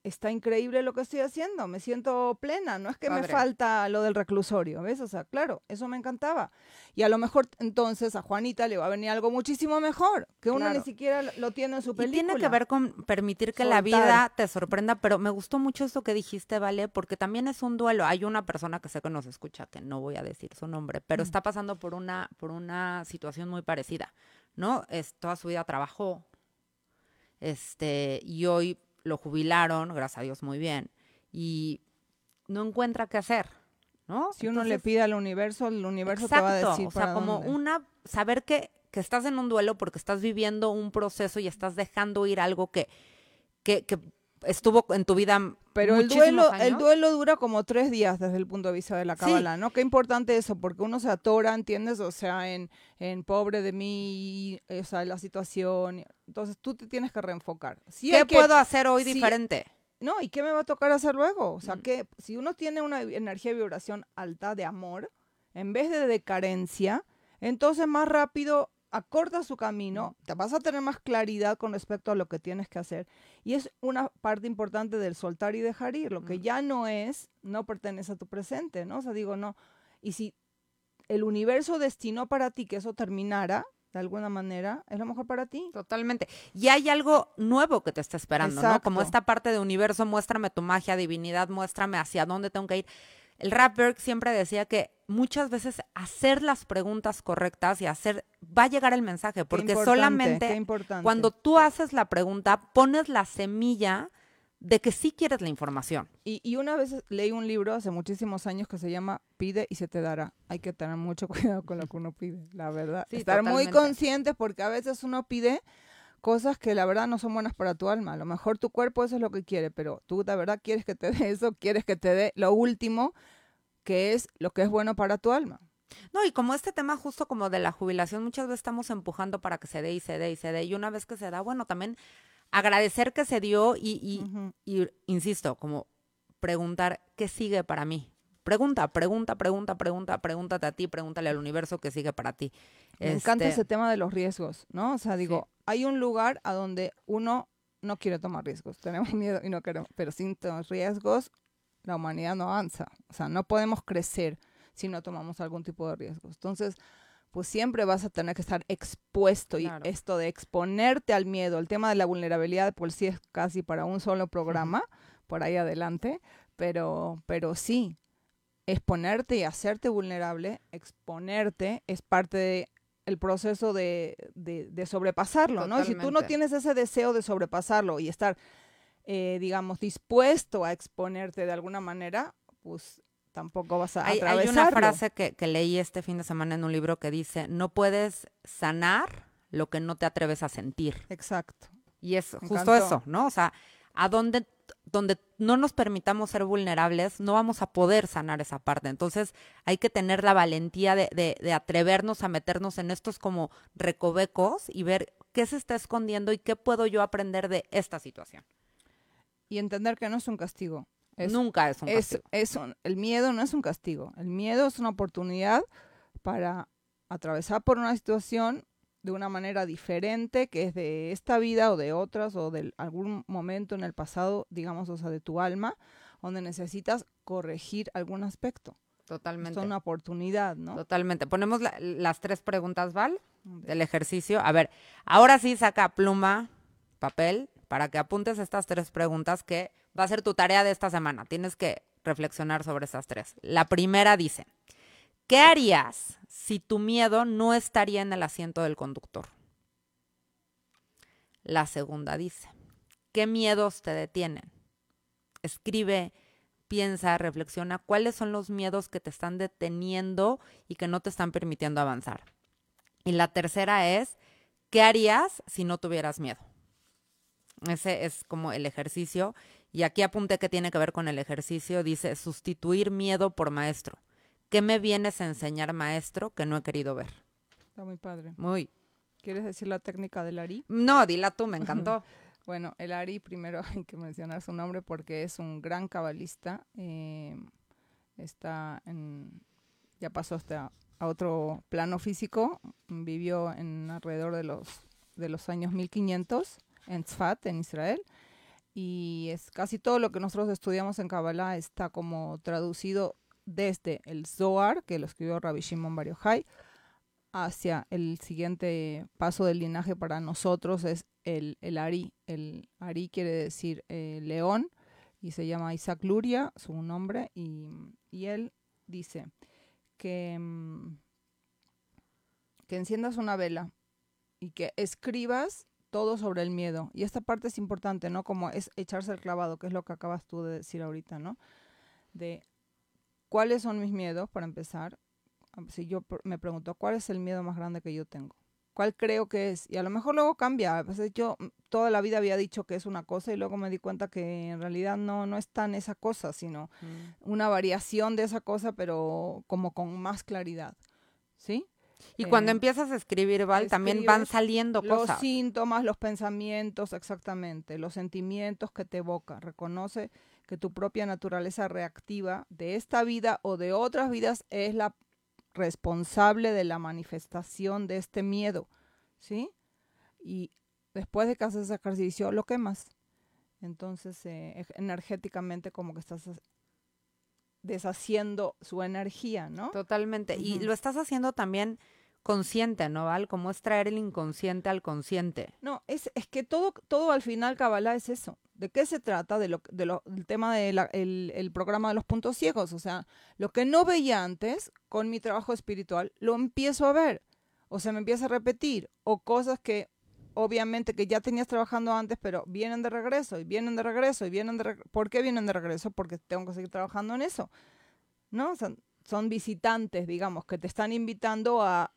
está increíble lo que estoy haciendo, me siento plena, no es que me falta lo del reclusorio, ¿ves? O sea, claro, eso me encantaba. Y a lo mejor entonces a Juanita le va a venir algo muchísimo mejor, que uno ni siquiera lo tiene en su película. Y tiene que ver con permitir que la vida te sorprenda, pero me gustó mucho esto que dijiste, ¿vale? Porque también es un duelo. Hay una persona que sé que nos escucha, que no voy a decir su nombre, pero mm. está pasando por una, por una situación muy parecida, ¿no? Es, toda su vida trabajó, este, y hoy lo jubilaron, gracias a Dios, muy bien, y no encuentra qué hacer, ¿no? Si uno le pide al universo, el universo te va a decir. O sea, como una, saber que, que estás en un duelo porque estás viviendo un proceso y estás dejando ir algo que, que, que estuvo en tu vida pero el duelo el duelo dura como tres días desde el punto de vista de la cábala no qué importante eso porque uno se atora entiendes o sea en, en pobre de mí o sea la situación entonces tú te tienes que reenfocar. Qué puedo hacer hoy diferente no y qué me va a tocar hacer luego o sea mm. que si uno tiene una energía y vibración alta de amor en vez de de carencia entonces más rápido acorta su camino, te vas a tener más claridad con respecto a lo que tienes que hacer. Y es una parte importante del soltar y dejar ir. Lo que ya no es, no pertenece a tu presente, ¿no? O sea, digo, no. Y si el universo destinó para ti que eso terminara, de alguna manera, es lo mejor para ti. Totalmente. Y hay algo nuevo que te está esperando, ¿no? Como esta parte de universo, muéstrame tu magia, divinidad, muéstrame hacia dónde tengo que ir. El rapper siempre decía que muchas veces hacer las preguntas correctas y hacer va a llegar el mensaje, porque solamente cuando tú haces la pregunta pones la semilla de que sí quieres la información. Y, una vez leí un libro hace muchísimos años que se llama Pide y se te dará. Hay que tener mucho (laughs) cuidado con lo que uno pide, la verdad. Estar muy consciente porque a veces uno pide cosas que la verdad no son buenas para tu alma. A lo mejor tu cuerpo eso es lo que quiere, pero tú de verdad quieres que te dé eso, quieres que te dé lo último, que es lo que es bueno para tu alma. No, y como este tema justo como de la jubilación, muchas veces estamos empujando para que se dé y se dé y se dé. Y una vez que se da, bueno, también agradecer que se dio y, y insisto, como preguntar qué sigue para mí. Pregunta, pregunta, pregunta, pregunta, pregúntate a ti, pregúntale al universo que sigue para ti. Me encanta este ese tema de los riesgos, ¿no? O sea, digo, hay un lugar a donde uno no quiere tomar riesgos, (laughs) tenemos miedo y no queremos, pero sin riesgos la humanidad no avanza, o sea, no podemos crecer si no tomamos algún tipo de riesgos. Entonces, pues siempre vas a tener que estar expuesto y esto de exponerte al miedo, el tema de la vulnerabilidad, pues sí es casi para un solo programa, por ahí adelante, pero, pero sí, exponerte y hacerte vulnerable, exponerte es parte de el proceso de, sobrepasarlo, ¿no? Y si tú no tienes ese deseo de sobrepasarlo y estar, eh, digamos, dispuesto a exponerte de alguna manera, pues tampoco vas a hay, Hay una frase que, que leí este fin de semana en un libro que dice, no puedes sanar lo que no te atreves a sentir. Exacto. Y es justo eso, ¿no? O sea, a donde, donde no nos permitamos ser vulnerables, no vamos a poder sanar esa parte. Entonces hay que tener la valentía de, de, atrevernos a meternos en estos como recovecos y ver qué se está escondiendo y qué puedo yo aprender de esta situación. Y entender que no es un castigo. Nunca es un castigo. Es, el miedo no es un castigo. El miedo es una oportunidad para atravesar por una situación de una manera diferente, que es de esta vida o de otras o de algún momento en el pasado, digamos, o sea, de tu alma, donde necesitas corregir algún aspecto. Totalmente. Es una oportunidad, ¿no? Totalmente. Ponemos las tres preguntas, Val, del ejercicio. A ver, ahora sí saca pluma, papel, para que apuntes estas tres preguntas que va a ser tu tarea de esta semana. Tienes que reflexionar sobre estas tres. La primera dice, ¿Qué harías si tu miedo no estaría en el asiento del conductor? La segunda dice, ¿qué miedos te detienen? Escribe, piensa, reflexiona cuáles son los miedos que te están deteniendo y que no te están permitiendo avanzar. Y la tercera es, ¿qué harías si no tuvieras miedo? Ese es como el ejercicio. Y aquí apunté que tiene que ver con el ejercicio. Dice, sustituir miedo por maestro. ¿Qué me vienes a enseñar, maestro, que no he querido ver? Está muy padre. Muy. ¿Quieres decir la técnica del Ari? No, dila tú, me encantó. (laughs) bueno, el Ari, primero hay que mencionar su nombre porque es un gran cabalista. Eh, está en, ya pasó hasta a otro plano físico. Vivió en alrededor de los, de los años 1500 en Tzfat, en Israel y es casi todo lo que nosotros estudiamos en Kabbalah está como traducido desde el Zohar, que lo escribió Rabbi Shimon Bar Yochai, hacia el siguiente paso del linaje para nosotros es el, el Ari. El Ari quiere decir eh, león y se llama Isaac Luria, su nombre, y, él dice que, mm, que enciendas una vela y que escribas todo sobre el miedo. Y esta parte es importante, ¿no? Como es echarse el clavado, que es lo que acabas tú de decir ahorita, ¿no? De ¿Cuáles son mis miedos para empezar? Si yo me pregunto, ¿cuál es el miedo más grande que yo tengo? ¿Cuál creo que es? Y a lo mejor luego cambia. A veces yo mm, toda la vida había dicho que es una cosa y luego me di cuenta que en realidad no, no es tan esa cosa, sino mm. una variación de esa cosa, pero como con más claridad. ¿Sí? Y cuando eh, empiezas a escribir, Val, también van saliendo cosas. Los síntomas, los pensamientos, exactamente, los sentimientos que te evoca. Reconoce que tu propia naturaleza reactiva de esta vida o de otras vidas es la responsable de la manifestación de este miedo, ¿sí? Y después de que haces ese ejercicio, lo quemas. Entonces, eh, energéticamente como que estás deshaciendo su energía, ¿no? Totalmente. Y lo estás haciendo también consciente, ¿no, Val? Como es traer el inconsciente al consciente. No, es, es que todo, todo al final, Kabbalah, es eso. ¿De qué se trata? De lo, de lo, del tema del el programa de los puntos ciegos. O sea, lo que no veía antes con mi trabajo espiritual, lo empiezo a ver. O se me empieza a repetir. O cosas que obviamente que ya tenías trabajando antes, pero vienen de regreso y vienen de regreso y vienen de regreso. ¿Por qué vienen de regreso? Porque tengo que seguir trabajando en eso. ¿No? O sea, son visitantes, digamos, que te están invitando a,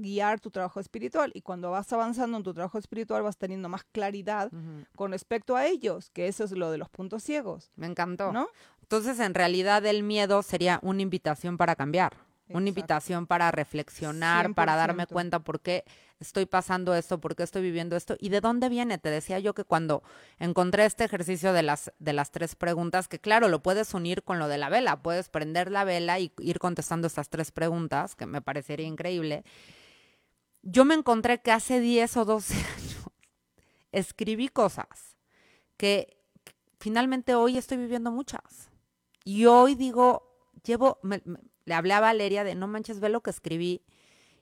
guiar tu trabajo espiritual. Y cuando vas avanzando en tu trabajo espiritual, vas teniendo más claridad con respecto a ellos, que eso es lo de los puntos ciegos. Me encantó. ¿No? Entonces, en realidad, el miedo sería una invitación para cambiar. Una invitación para reflexionar, para darme cuenta por qué estoy pasando esto, por qué estoy viviendo esto y de dónde viene. Te decía yo que cuando encontré este ejercicio de las, de las tres preguntas, que claro, lo puedes unir con lo de la vela, puedes prender la vela y ir contestando estas tres preguntas, que me parecería increíble. Yo me encontré que hace 10 o 12 (laughs) años escribí cosas que finalmente hoy estoy viviendo muchas. Y hoy digo, llevo, le hablé a Valeria de, no manches, ve lo que escribí.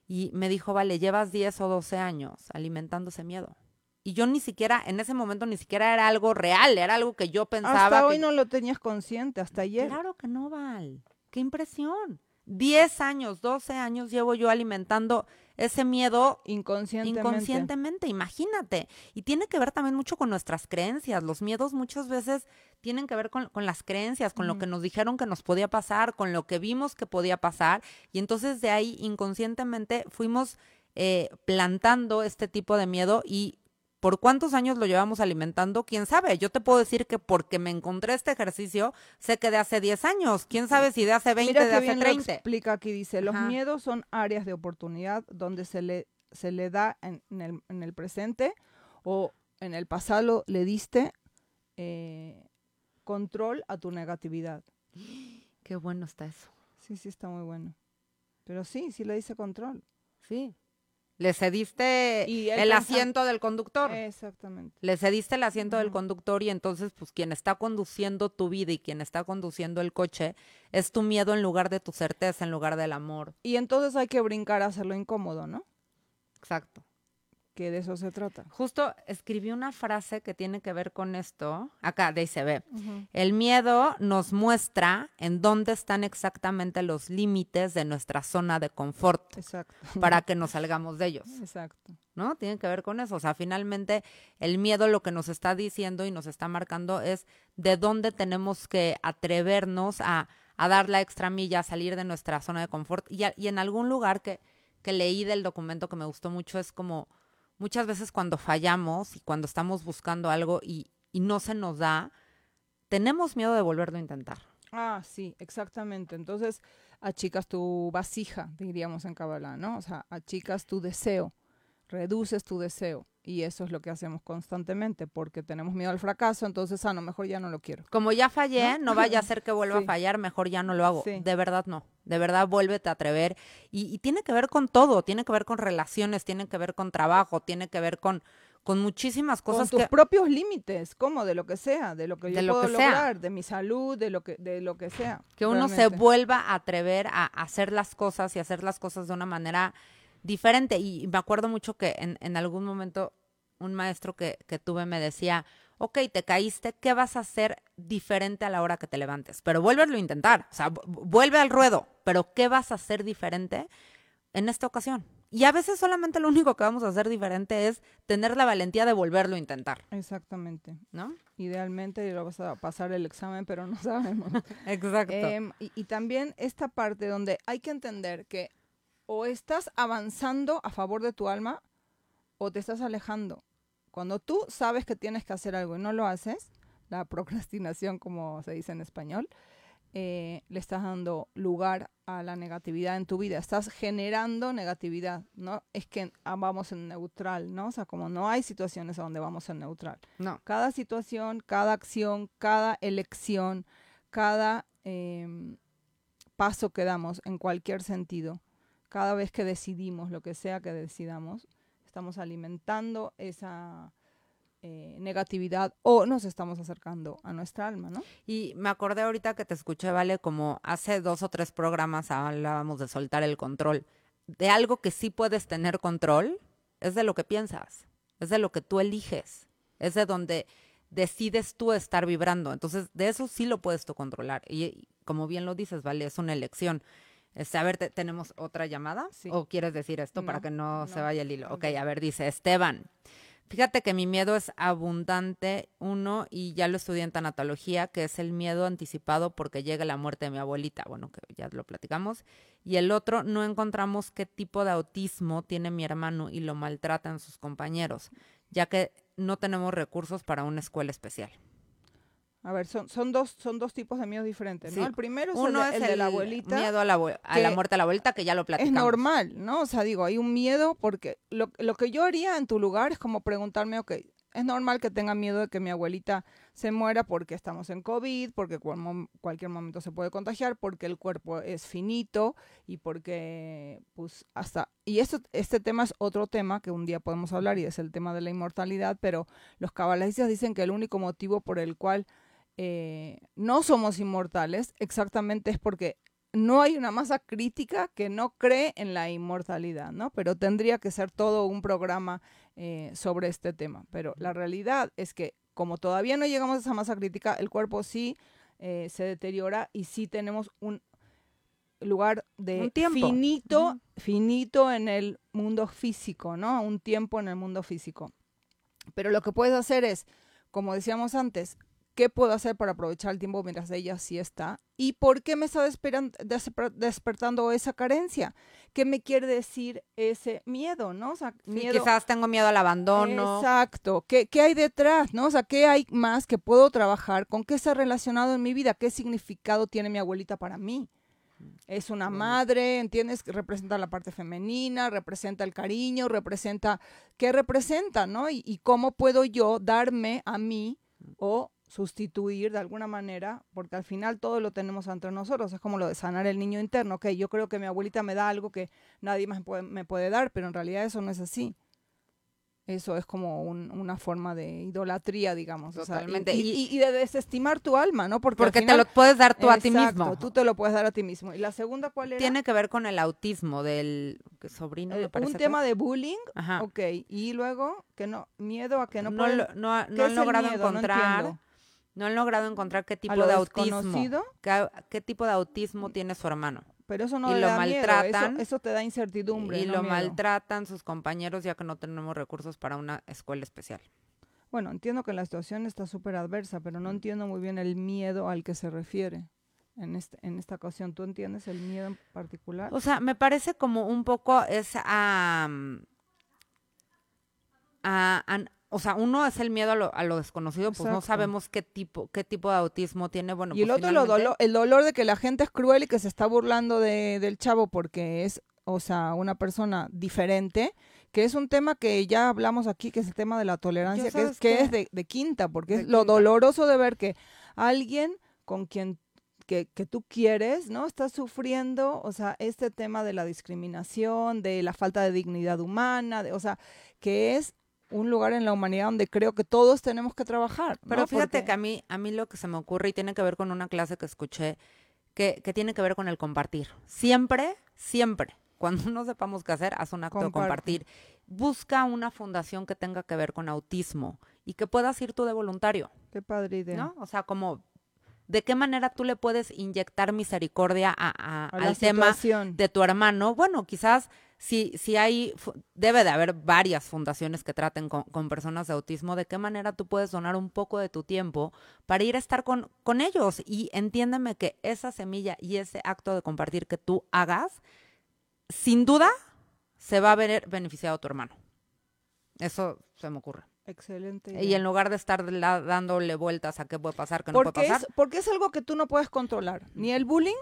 Y me dijo, vale, llevas 10 o 12 años alimentándose miedo. Y yo ni siquiera, en ese momento ni siquiera era algo real, era algo que yo pensaba. Hasta hoy no lo tenías consciente, hasta ayer. Claro que no, Val. Qué impresión. 10 años, 12 años llevo yo alimentando ese miedo inconscientemente. inconscientemente, imagínate. Y tiene que ver también mucho con nuestras creencias. Los miedos muchas veces tienen que ver con, las creencias, con lo que nos dijeron que nos podía pasar, con lo que vimos que podía pasar. Y entonces de ahí inconscientemente fuimos eh, plantando este tipo de miedo y ¿Por cuántos años lo llevamos alimentando? ¿Quién sabe? Yo te puedo decir que porque me encontré este ejercicio, sé que de hace 10 años. ¿Quién sabe si de hace 20, de hace 30? explica aquí, dice, los miedos son áreas de oportunidad donde se le, se le da en, el, en el, presente o en el pasado le diste eh, control a tu negatividad. Qué bueno está eso. Sí, sí, está muy bueno. Pero sí, sí le dice control. Sí. Le cediste el asiento del conductor. Exactamente. Le cediste el asiento del conductor y entonces, pues, quien está conduciendo tu vida y quien está conduciendo el coche es tu miedo en lugar de tu certeza, en lugar del amor. Y entonces hay que brincar a hacerlo incómodo, ¿no? Exacto que de eso se trata. Justo escribí una frase que tiene que ver con esto. Acá dice, ve, el miedo nos muestra en dónde están exactamente los límites de nuestra zona de confort. Exacto. Para (laughs) que nos salgamos de ellos. Exacto. ¿No? Tiene que ver con eso. O sea, finalmente el miedo lo que nos está diciendo y nos está marcando es de dónde tenemos que atrevernos a, dar la extra milla, a salir de nuestra zona de confort. Y, y en algún lugar que, que leí del documento que me gustó mucho es como muchas veces cuando fallamos y cuando estamos buscando algo y, no se nos da, tenemos miedo de volverlo a intentar. Ah, sí, exactamente. Entonces, achicas tu vasija, diríamos en Kabbalah, ¿no? O sea, achicas tu deseo, reduces tu deseo. Y eso es lo que hacemos constantemente, porque tenemos miedo al fracaso, entonces, ah, no, mejor ya no lo quiero. Como ya fallé, no, vaya a ser que vuelva a (laughs) fallar, mejor ya no lo hago. De verdad no, de verdad vuélvete a atrever. Y, tiene que ver con todo, tiene que ver con relaciones, tiene que ver con trabajo, tiene que ver con, con muchísimas cosas. Con tus propios límites, como de lo que sea, de lo que yo puedo lograr, de mi salud, de lo que, de lo que sea. Que uno se vuelva a atrever a hacer las cosas y hacer las cosas de una manera diferente. Y me acuerdo mucho que en, en algún momento un maestro que, que tuve me decía, ok, te caíste, ¿qué vas a hacer diferente a la hora que te levantes? Pero vuélvelo a intentar, o sea, vuelve al ruedo, pero ¿qué vas a hacer diferente en esta ocasión? Y a veces solamente lo único que vamos a hacer diferente es tener la valentía de volverlo a intentar. Exactamente. ¿No? Idealmente lo vas a pasar el examen, pero no (laughs) sabemos. Exacto. Em, y, y también esta parte donde hay que entender que o estás avanzando a favor de tu alma o te estás alejando. Cuando tú sabes que tienes que hacer algo y no lo haces, la (laughs) procrastinación, como se dice en español, eh, le estás dando lugar a la negatividad en tu vida. Estás generando negatividad, ¿no? Es que ah, vamos en neutral, ¿no? O sea, como no hay situaciones donde vamos en neutral. No. Cada situación, cada acción, cada elección, cada em, paso que damos en cualquier sentido, cada vez que decidimos lo que sea que decidamos, estamos alimentando esa eh, negatividad o nos estamos acercando a nuestra alma, ¿no? Y me acordé ahorita que te escuché, Vale, como hace dos o tres programas hablábamos de soltar el control. De algo que sí puedes tener control, es de lo que piensas, es de lo que tú eliges, es de donde decides tú estar vibrando. Entonces, de eso sí lo puedes tú controlar. Y, como bien lo dices, Vale, es una elección. Este, a ver, ¿tenemos otra llamada? ¿O quieres decir esto para que no, se vaya el hilo? Ok, a ver, dice Esteban. Fíjate que mi miedo es abundante, uno, y ya lo estudié en tanatología, que es el miedo anticipado porque llega la muerte de mi abuelita, bueno, que ya lo platicamos. Y el otro, no encontramos qué tipo de autismo tiene mi hermano y lo maltratan sus compañeros, ya que no tenemos recursos para una escuela especial. A ver, son, son, dos, son dos tipos de miedos diferentes, ¿no? El primero es, el, de, la abuelita. Miedo a la, a la muerte de la abuelita, que ya lo platicamos. Es normal, ¿no? O sea, digo, hay un miedo porque lo, lo que yo haría en tu lugar es como preguntarme, ok, es normal que tenga miedo de que mi abuelita se muera porque estamos en COVID, porque cualquier momento se puede contagiar, porque el cuerpo es finito y porque, pues, hasta... Y esto, este tema es otro tema que un día podemos hablar y es el tema de la inmortalidad, pero los cabalistas dicen que el único motivo por el cual eh, no somos inmortales, exactamente es porque no hay una masa crítica que no cree en la inmortalidad, ¿no? Pero tendría que ser todo un programa eh, sobre este tema. Pero la realidad es que como todavía no llegamos a esa masa crítica, el cuerpo sí eh, se deteriora y sí tenemos un lugar de finito, finito en el mundo físico, ¿no? Un tiempo en el mundo físico. Pero lo que puedes hacer es, como decíamos antes, ¿qué puedo hacer para aprovechar el tiempo mientras ella sí está? ¿Y por qué me está despertando esa carencia? ¿Qué me quiere decir ese miedo, no? O sea, quizás tengo miedo al abandono. Exacto. ¿Qué, ¿Qué hay detrás, no? O sea, ¿qué hay más que puedo trabajar? ¿Con qué está relacionado en mi vida? ¿Qué significado tiene mi abuelita para mí? Es una madre, ¿entiendes? Representa la parte femenina, representa el cariño, representa, ¿qué representa, no? Y, y cómo puedo yo darme a mí o sustituir de alguna manera, porque al final todo lo tenemos entre nosotros, es como lo de sanar el niño interno, que yo creo que mi abuelita me da algo que nadie más me puede, dar, pero en realidad eso no es así. Eso es como una forma de idolatría, digamos. Totalmente. y, de desestimar tu alma, ¿no? Porque, te lo puedes dar tú a ti mismo. Tú te lo puedes dar a ti mismo. ¿Y la segunda cuál era? Tiene que ver con el autismo del sobrino. Eh, un tema de bullying. Ajá. Ok. Y luego, que no, miedo a que no, no, no, han logrado encontrar no han logrado encontrar qué tipo de autismo. Qué, qué, tipo de autismo tiene su hermano. Pero eso no y lo maltratan. Eso, te da incertidumbre. Y lo maltratan sus compañeros ya que no tenemos recursos para una escuela especial. Bueno, entiendo que la situación está súper adversa, pero no entiendo muy bien el miedo al que se refiere en, este, en esta ocasión. ¿Tú entiendes el miedo en particular? O sea, me parece como un poco es a, a, o sea, uno es el miedo a lo, desconocido, pues no sabemos qué tipo, qué tipo de autismo tiene. Bueno, y el pues otro, dolor, el dolor de que la gente es cruel y que se está burlando de, del chavo porque es, o sea, una persona diferente, que es un tema que ya hablamos aquí, que es el tema de la tolerancia, que es, que es de, quinta, porque es lo doloroso de ver que alguien con quien que, que, tú quieres, ¿no? Está sufriendo, o sea, este tema de la discriminación, de la falta de dignidad humana, de, o sea, que es un lugar en la humanidad donde creo que todos tenemos que trabajar. Pero fíjate que a mí, a mí lo que se me ocurre y tiene que ver con una clase que escuché, que, que tiene que ver con el compartir. Siempre, siempre, (laughs) cuando no sepamos qué hacer, haz un acto de compartir. Busca una fundación que tenga que ver con autismo y que puedas ir tú de voluntario. Qué padre idea. ¿No? O sea, como ¿de qué manera tú le puedes inyectar misericordia a, al tema de tu hermano? Bueno, quizás si, si hay, debe de haber varias fundaciones que traten con, personas de autismo, ¿de qué manera tú puedes donar un poco de tu tiempo para ir a estar con, con ellos? Y entiéndeme que esa semilla y ese acto de compartir que tú hagas, sin duda, se va a ver beneficiado a tu hermano. Eso se me ocurre. Excelente. Y en lugar de estar dándole vueltas a qué puede pasar, qué no puede pasar. Es, porque es algo que tú no puedes controlar. Ni el bullying,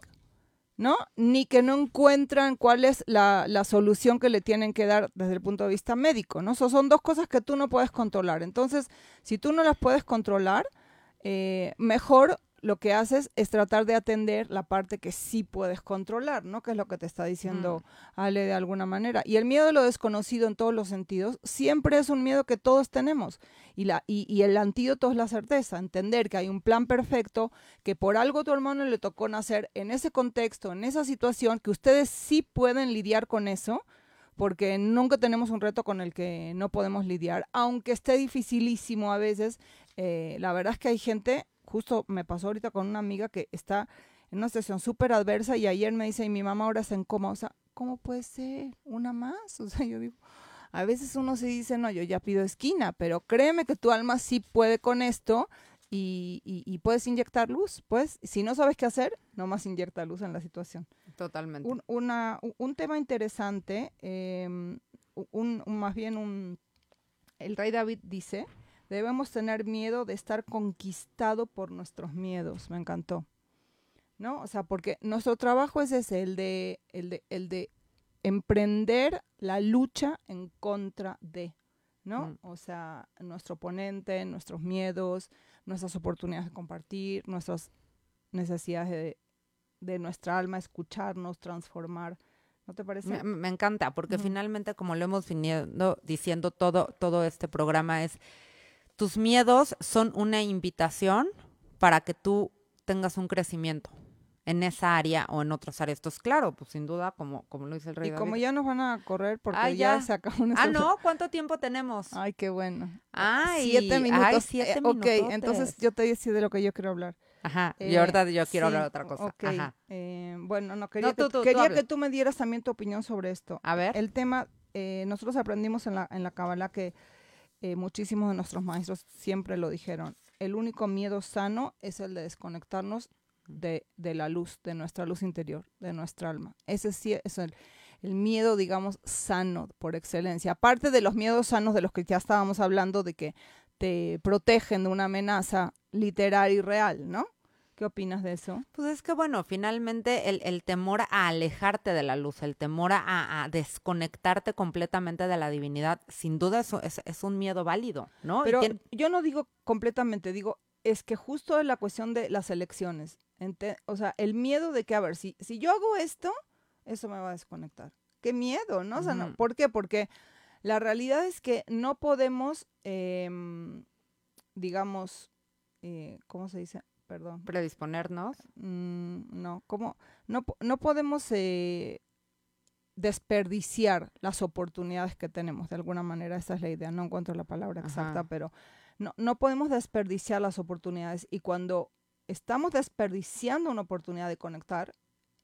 ¿no? Ni que no encuentran cuál es la, la, solución que le tienen que dar desde el punto de vista médico, ¿no? son dos cosas que tú no puedes controlar. Entonces, si tú no las puedes controlar, eh, mejor lo que haces es tratar de atender la parte que sí puedes controlar, ¿no? Que es lo que te está diciendo mm. Ale de alguna manera. Y el miedo a lo desconocido en todos los sentidos siempre es un miedo que todos tenemos. Y, la, y, el antídoto es la certeza, entender que hay un plan perfecto, que por algo tu hermano le tocó nacer en ese contexto, en esa situación, que ustedes sí pueden lidiar con eso porque nunca tenemos un reto con el que no podemos lidiar, aunque esté dificilísimo a veces. Eh, la verdad es que hay gente justo me pasó ahorita con una amiga que está en una situación súper adversa y ayer me dice, y mi mamá ahora está en coma, o sea, ¿cómo puede ser una más? (laughs) O sea, yo digo, a veces uno se dice, no, yo ya pido esquina, pero créeme que tu alma sí puede con esto y, y, puedes inyectar luz, pues, si no sabes qué hacer, nomás inyecta luz en la situación. Totalmente. Un, una, un tema interesante, em, un, más bien un, el rey David dice, Debemos tener miedo de estar conquistado por nuestros miedos. Me encantó. ¿No? O sea, porque nuestro trabajo es ese, el de, el de, el de emprender la lucha en contra de, ¿no? Mm. O sea, nuestro oponente, nuestros miedos, nuestras oportunidades de compartir, nuestras necesidades de, de nuestra alma, escucharnos, transformar. ¿No te parece? Me, encanta, porque finalmente, como lo hemos venido diciendo todo, todo este programa, es tus miedos son una invitación para que tú tengas un crecimiento en esa área o en otras áreas. Entonces, claro, pues sin duda, como, como lo dice el rey. Y como ya nos van a correr porque ya. se acabó Ah, no, ¿cuánto tiempo tenemos? Ay, qué bueno. Ay, siete minutos. Ay, siete eh, Ok, entonces yo te decía de lo que yo quiero hablar. Ajá, y ahorita yo quiero hablar de otra cosa. Ajá. Eh, bueno, no, quería, que, quería que tú me dieras también tu opinión sobre esto. A ver. El tema, eh, nosotros aprendimos en la, en la Kabbalah que eh, muchísimos de nuestros maestros siempre lo dijeron. El único miedo sano es el de desconectarnos de, de la luz, de nuestra luz interior, de nuestra alma. Ese sí es el, el miedo, digamos, sano por excelencia. Aparte de los miedos sanos de los que ya estábamos hablando, de que te protegen de una amenaza literal y real, ¿no? ¿Qué opinas de eso? Pues es que, bueno, finalmente el, temor a alejarte de la luz, el temor a, desconectarte completamente de la divinidad, sin duda eso es, un miedo válido, ¿no? Pero yo no digo completamente, digo, es que justo es la cuestión de las elecciones. o sea, el miedo de que, a ver, si, si yo hago esto, eso me va a desconectar. Qué miedo, ¿no? O sea, no, ¿por qué? Porque la realidad es que no podemos, em, digamos, eh, ¿cómo se dice? Perdón. Predisponernos. Mm, no, ¿cómo? No, no podemos eh, desperdiciar las oportunidades que tenemos. De alguna manera, esa es la idea. No encuentro la palabra exacta, pero no, no podemos desperdiciar las oportunidades. Y cuando estamos desperdiciando una oportunidad de conectar,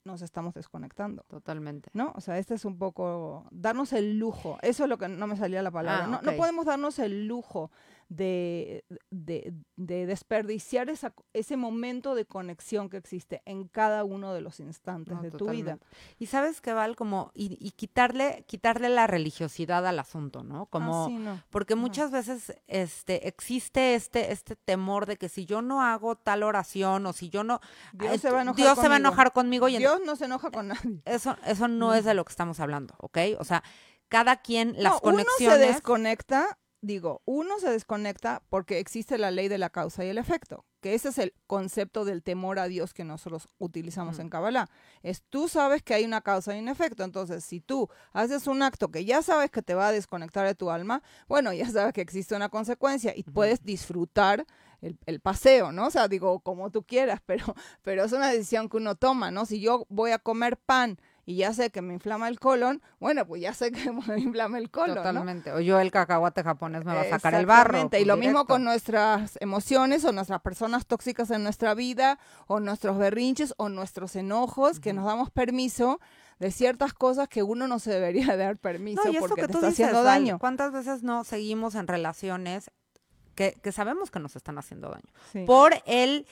nos estamos desconectando. Totalmente. ¿No? O sea, este es un poco darnos el lujo. Eso es lo que no me salía la palabra. Ah, no, no, podemos darnos el lujo de, de, desperdiciar esa, ese momento de conexión que existe en cada uno de los instantes de tu vida. Y sabes que Val, como, y, quitarle, quitarle la religiosidad al asunto, ¿no? Como, ah, porque muchas veces este, existe este, este temor de que si yo no hago tal oración o si yo no, Dios, se, va a enojar conmigo. Y Dios no se enoja con nadie. Eso, eso no es de lo que estamos hablando, ¿ok? O sea, cada quien las conexiones. Uno se desconecta digo, uno se desconecta porque existe la ley de la causa y el efecto, que ese es el concepto del temor a Dios que nosotros utilizamos en Kabbalah. Es tú sabes que hay una causa y un efecto, entonces si tú haces un acto que ya sabes que te va a desconectar de tu alma, bueno, ya sabes que existe una consecuencia y puedes disfrutar el, el, paseo, ¿no? O sea, digo, como tú quieras, (laughs) pero, pero es una decisión que uno toma, ¿no? Si yo voy a comer pan, y ya sé que me inflama el colon, bueno, pues ya sé que (laughs) me inflama el colon. Totalmente. O yo el cacahuate japonés me va a sacar el barro. y lo mismo con nuestras emociones o nuestras personas tóxicas en nuestra vida, o nuestros berrinches, o nuestros enojos, que nos damos permiso de ciertas cosas que uno no se debería dar permiso porque te está haciendo daño. ¿Cuántas veces no seguimos en relaciones que, que sabemos que nos están haciendo daño? Por el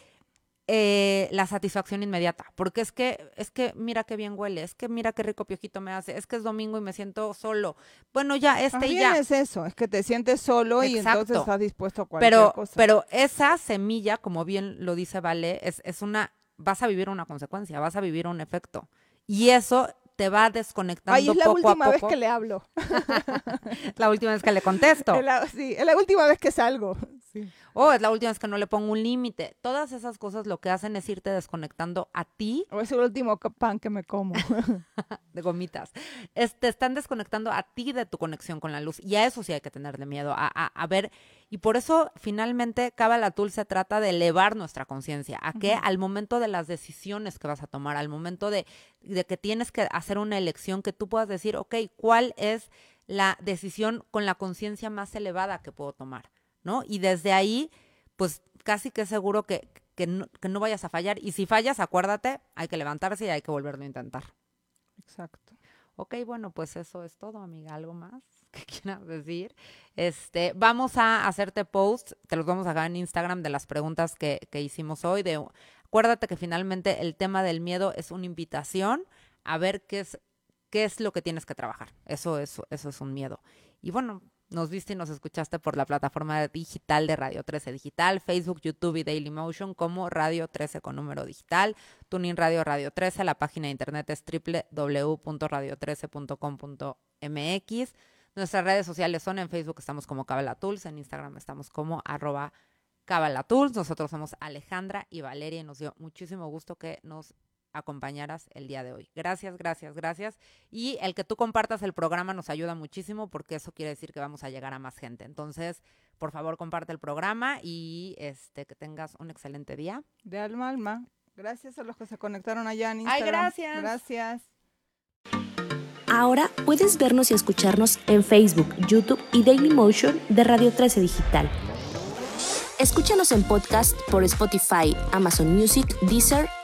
eh, la satisfacción inmediata, porque es que, es que mira qué bien huele, es que mira qué rico piojito me hace, es que es domingo y me siento solo. Bueno, ya, este y ya. es eso, es que te sientes solo y entonces estás dispuesto a cualquier pero, cosa. Pero esa semilla, como bien lo dice Vale, es, es una, vas a vivir una consecuencia, vas a vivir un efecto. Y eso te va desconectando Ay, es la última vez que le hablo. (laughs) la última vez que le contesto. (laughs) sí, es la última vez que salgo. Sí. Oh, es la última vez que no le pongo un límite. Todas esas cosas lo que hacen es irte desconectando a ti. O es el último pan que me como. (laughs) de gomitas. te están desconectando a ti de tu conexión con la luz. Y a eso sí hay que tenerle miedo. A, ver. Y por eso, finalmente, Kabbalah se trata de elevar nuestra conciencia. ¿A qué? Al momento de las decisiones que vas a tomar, al momento de, de que tienes que hacer una elección que tú puedas decir, ok, ¿cuál es la decisión con la conciencia más elevada que puedo tomar? ¿No? Y desde ahí, pues casi que seguro que, que, no, vayas a fallar. Y si fallas, acuérdate, hay que levantarse y hay que volverlo a intentar. Exacto. Ok, bueno, pues eso es todo, amiga. ¿Algo más (laughs) que quieras decir? Este, vamos a hacerte post, te los vamos a dejar en Instagram de las preguntas que, que hicimos hoy. De, acuérdate que finalmente el tema del miedo es una invitación a ver qué es, qué es lo que tienes que trabajar. Eso, eso, eso es un miedo. Y bueno, nos viste y nos escuchaste por la plataforma digital de Radio 13 Digital, Facebook, YouTube y Dailymotion como Radio 13 con número digital, Tuning Radio Radio 13, la página de internet es www.radio13.com.mx. Nuestras redes sociales son en Facebook estamos como Cabalatools, en Instagram estamos como arroba Cabalatools. Nosotros somos Alejandra y Valeria y nos dio muchísimo gusto que nos acompañaras el día de hoy. Gracias, gracias, gracias. Y el que tú compartas el programa nos ayuda muchísimo porque eso quiere decir que vamos a llegar a más gente. Entonces, por favor, comparte el programa y este que tengas un excelente día. De alma alma. Gracias a los que se conectaron allá en Instagram. Ay, gracias. Gracias. Ahora puedes vernos y escucharnos en Facebook, YouTube y Dailymotion de Radio 13 Digital. Escúchanos en podcast por Spotify, Amazon Music, Deezer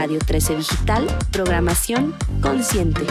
Radio 13 Digital, Programación Consciente.